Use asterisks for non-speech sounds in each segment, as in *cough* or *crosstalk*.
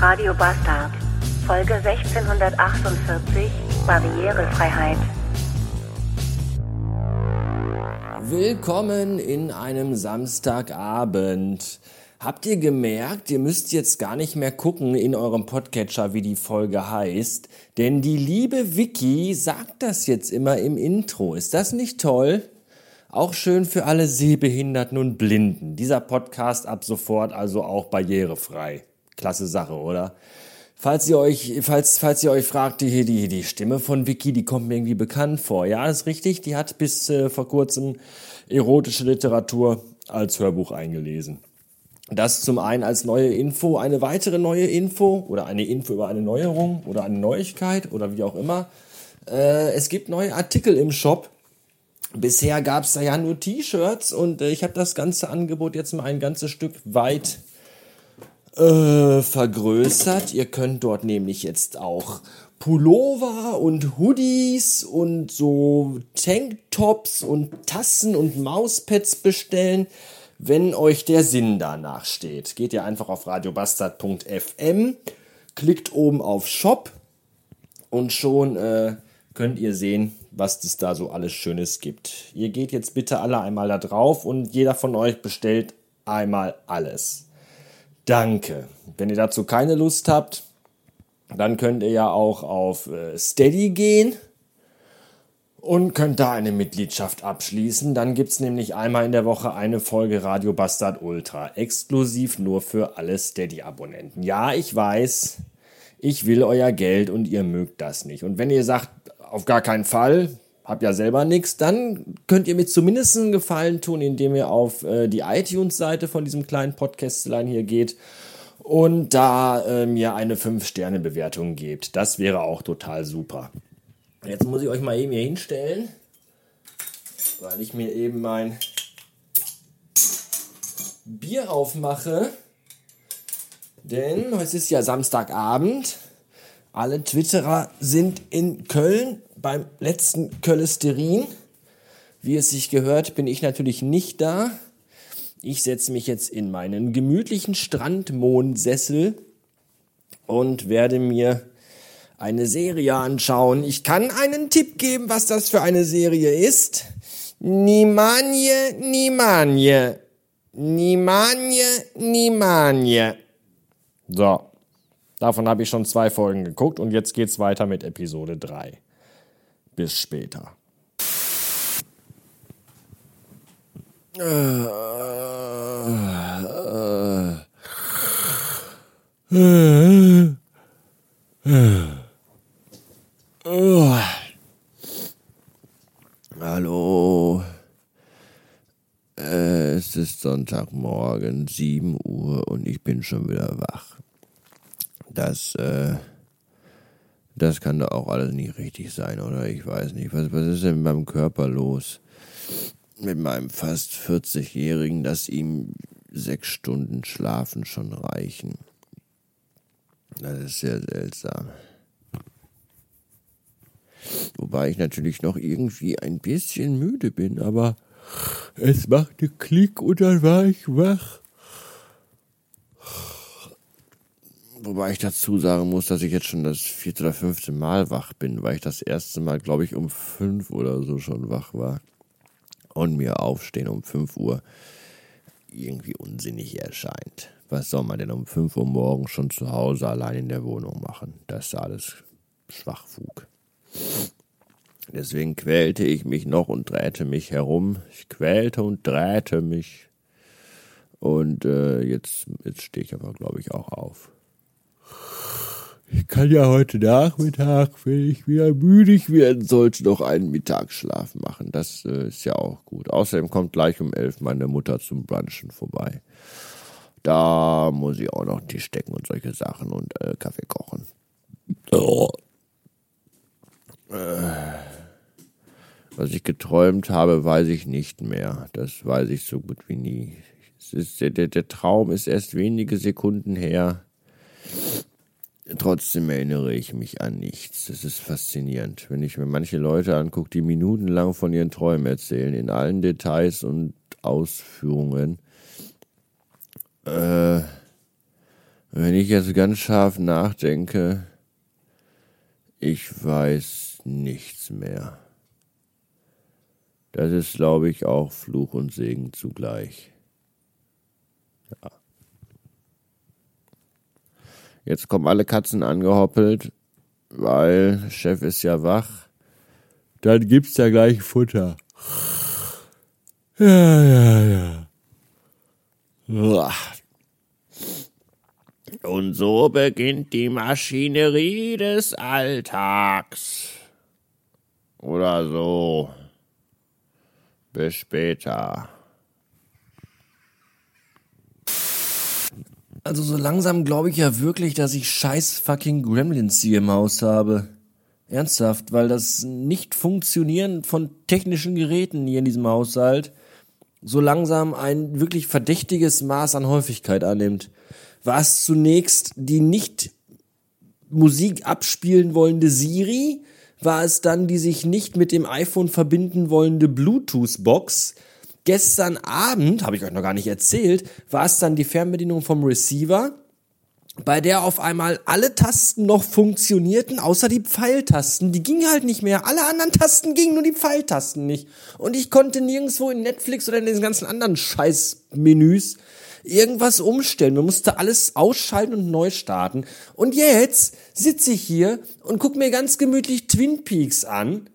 Radio Bastard. Folge 1648. Barrierefreiheit. Willkommen in einem Samstagabend. Habt ihr gemerkt, ihr müsst jetzt gar nicht mehr gucken in eurem Podcatcher, wie die Folge heißt, denn die liebe Vicky sagt das jetzt immer im Intro. Ist das nicht toll? Auch schön für alle Sehbehinderten und Blinden. Dieser Podcast ab sofort also auch barrierefrei. Klasse Sache, oder? Falls ihr euch, falls, falls ihr euch fragt, die, die, die Stimme von Vicky, die kommt mir irgendwie bekannt vor. Ja, ist richtig. Die hat bis äh, vor kurzem erotische Literatur als Hörbuch eingelesen. Das zum einen als neue Info, eine weitere neue Info oder eine Info über eine Neuerung oder eine Neuigkeit oder wie auch immer. Äh, es gibt neue Artikel im Shop. Bisher gab es da ja nur T-Shirts und äh, ich habe das ganze Angebot jetzt mal ein ganzes Stück weit äh, vergrößert. Ihr könnt dort nämlich jetzt auch Pullover und Hoodies und so Tanktops und Tassen und Mauspads bestellen wenn euch der Sinn danach steht. Geht ihr einfach auf radiobastard.fm, klickt oben auf Shop und schon äh, könnt ihr sehen, was es da so alles Schönes gibt. Ihr geht jetzt bitte alle einmal da drauf und jeder von euch bestellt einmal alles. Danke. Wenn ihr dazu keine Lust habt, dann könnt ihr ja auch auf äh, Steady gehen und könnt da eine Mitgliedschaft abschließen. Dann gibt's nämlich einmal in der Woche eine Folge Radio Bastard Ultra, exklusiv nur für alle Steady-Abonnenten. Ja, ich weiß, ich will euer Geld und ihr mögt das nicht. Und wenn ihr sagt, auf gar keinen Fall, habt ja selber nichts, dann könnt ihr mir zumindest einen Gefallen tun, indem ihr auf äh, die iTunes-Seite von diesem kleinen Podcastlein hier geht und da äh, mir eine 5-Sterne-Bewertung gebt. Das wäre auch total super. Jetzt muss ich euch mal eben hier hinstellen, weil ich mir eben mein Bier aufmache. Denn es ist ja Samstagabend. Alle Twitterer sind in Köln beim letzten Kölesterin. Wie es sich gehört, bin ich natürlich nicht da. Ich setze mich jetzt in meinen gemütlichen Strandmondsessel und werde mir eine Serie anschauen. Ich kann einen Tipp geben, was das für eine Serie ist. Nimanje, Nimanje. Nimanje, Nimanje. So. Davon habe ich schon zwei Folgen geguckt und jetzt geht's weiter mit Episode 3. Bis später. Hallo. Es ist Sonntagmorgen, 7 Uhr und ich bin schon wieder wach. Das, äh, das kann doch auch alles nicht richtig sein, oder? Ich weiß nicht. Was, was ist denn mit meinem Körper los? Mit meinem fast 40-Jährigen, dass ihm sechs Stunden Schlafen schon reichen. Das ist sehr seltsam. Wobei ich natürlich noch irgendwie ein bisschen müde bin, aber es machte Klick und dann war ich wach. Wobei ich dazu sagen muss, dass ich jetzt schon das vierte oder fünfte Mal wach bin, weil ich das erste Mal, glaube ich, um fünf oder so schon wach war. Und mir aufstehen um fünf Uhr irgendwie unsinnig erscheint. Was soll man denn um fünf Uhr morgens schon zu Hause allein in der Wohnung machen? Das ist alles Schwachfug. Deswegen quälte ich mich noch und drehte mich herum. Ich quälte und drehte mich. Und äh, jetzt, jetzt stehe ich aber, glaube ich, auch auf. Kann ja heute Nachmittag, wenn ich wieder müdig werden sollte, noch einen Mittagsschlaf machen. Das äh, ist ja auch gut. Außerdem kommt gleich um elf meine Mutter zum Brunchen vorbei. Da muss ich auch noch Tisch decken und solche Sachen und äh, Kaffee kochen. Oh. Äh. Was ich geträumt habe, weiß ich nicht mehr. Das weiß ich so gut wie nie. Ist, der, der Traum ist erst wenige Sekunden her. Trotzdem erinnere ich mich an nichts. Das ist faszinierend. Wenn ich mir manche Leute angucke, die minutenlang von ihren Träumen erzählen, in allen Details und Ausführungen. Äh, Wenn ich jetzt ganz scharf nachdenke, ich weiß nichts mehr. Das ist, glaube ich, auch Fluch und Segen zugleich. Ja. Jetzt kommen alle Katzen angehoppelt, weil Chef ist ja wach. Dann gibt's ja gleich Futter. Ja, ja, ja. Uah. Und so beginnt die Maschinerie des Alltags. Oder so. Bis später. Also so langsam glaube ich ja wirklich, dass ich scheiß fucking Gremlins hier im Haus habe. Ernsthaft, weil das Nicht-Funktionieren von technischen Geräten hier in diesem Haushalt so langsam ein wirklich verdächtiges Maß an Häufigkeit annimmt. War es zunächst die nicht Musik abspielen wollende Siri? War es dann die sich nicht mit dem iPhone verbinden wollende Bluetooth-Box? Gestern Abend, habe ich euch noch gar nicht erzählt, war es dann die Fernbedienung vom Receiver, bei der auf einmal alle Tasten noch funktionierten, außer die Pfeiltasten. Die gingen halt nicht mehr. Alle anderen Tasten gingen, nur die Pfeiltasten nicht. Und ich konnte nirgendwo in Netflix oder in den ganzen anderen Scheißmenüs irgendwas umstellen. Man musste alles ausschalten und neu starten. Und jetzt sitze ich hier und gucke mir ganz gemütlich Twin Peaks an.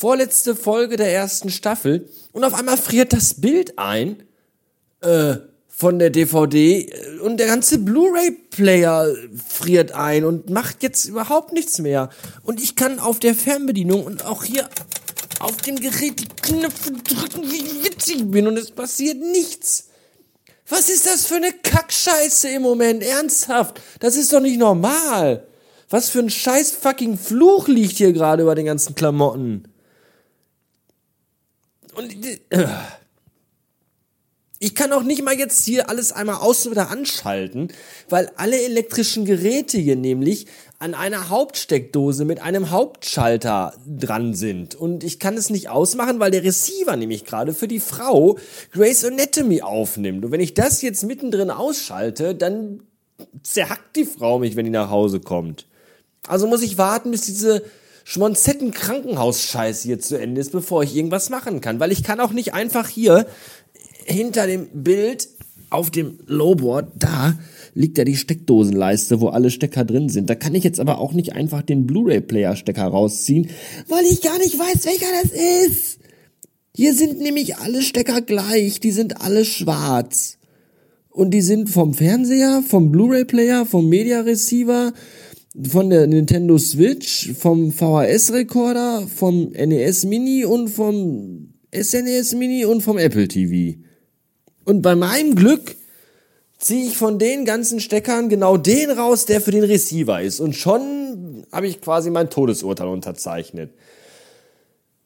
Vorletzte Folge der ersten Staffel. Und auf einmal friert das Bild ein. Äh, von der DVD und der ganze Blu-ray-Player friert ein und macht jetzt überhaupt nichts mehr. Und ich kann auf der Fernbedienung und auch hier auf dem Gerät die Knöpfe drücken, wie ich witzig bin und es passiert nichts. Was ist das für eine Kackscheiße im Moment? Ernsthaft? Das ist doch nicht normal. Was für ein scheiß fucking Fluch liegt hier gerade über den ganzen Klamotten. Und äh, ich kann auch nicht mal jetzt hier alles einmal aus und wieder anschalten, weil alle elektrischen Geräte hier nämlich an einer Hauptsteckdose mit einem Hauptschalter dran sind. Und ich kann es nicht ausmachen, weil der Receiver nämlich gerade für die Frau Grace Anatomy aufnimmt. Und wenn ich das jetzt mittendrin ausschalte, dann zerhackt die Frau mich, wenn die nach Hause kommt. Also muss ich warten, bis diese schmonzetten Krankenhausscheiß hier zu Ende ist, bevor ich irgendwas machen kann. Weil ich kann auch nicht einfach hier hinter dem Bild auf dem Lowboard, da liegt ja die Steckdosenleiste, wo alle Stecker drin sind. Da kann ich jetzt aber auch nicht einfach den Blu-ray-Player-Stecker rausziehen, weil ich gar nicht weiß, welcher das ist. Hier sind nämlich alle Stecker gleich, die sind alle schwarz. Und die sind vom Fernseher, vom Blu-ray-Player, vom Media-Receiver, von der Nintendo Switch, vom VHS-Rekorder, vom NES Mini und vom SNES Mini und vom Apple TV. Und bei meinem Glück ziehe ich von den ganzen Steckern genau den raus, der für den Receiver ist. Und schon habe ich quasi mein Todesurteil unterzeichnet.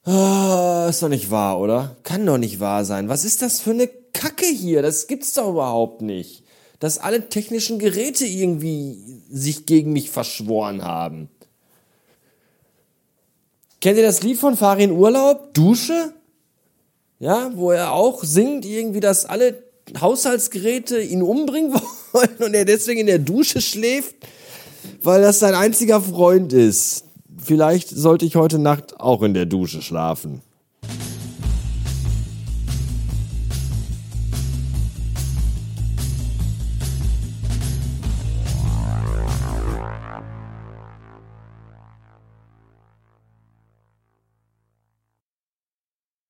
Ah, ist doch nicht wahr, oder? Kann doch nicht wahr sein. Was ist das für eine Kacke hier? Das gibt's doch überhaupt nicht. Dass alle technischen Geräte irgendwie sich gegen mich verschworen haben. Kennt ihr das Lied von Farin Urlaub? Dusche? ja, wo er auch singt, irgendwie, dass alle Haushaltsgeräte ihn umbringen *laughs* wollen und er deswegen in der Dusche schläft, weil das sein einziger Freund ist. Vielleicht sollte ich heute Nacht auch in der Dusche schlafen.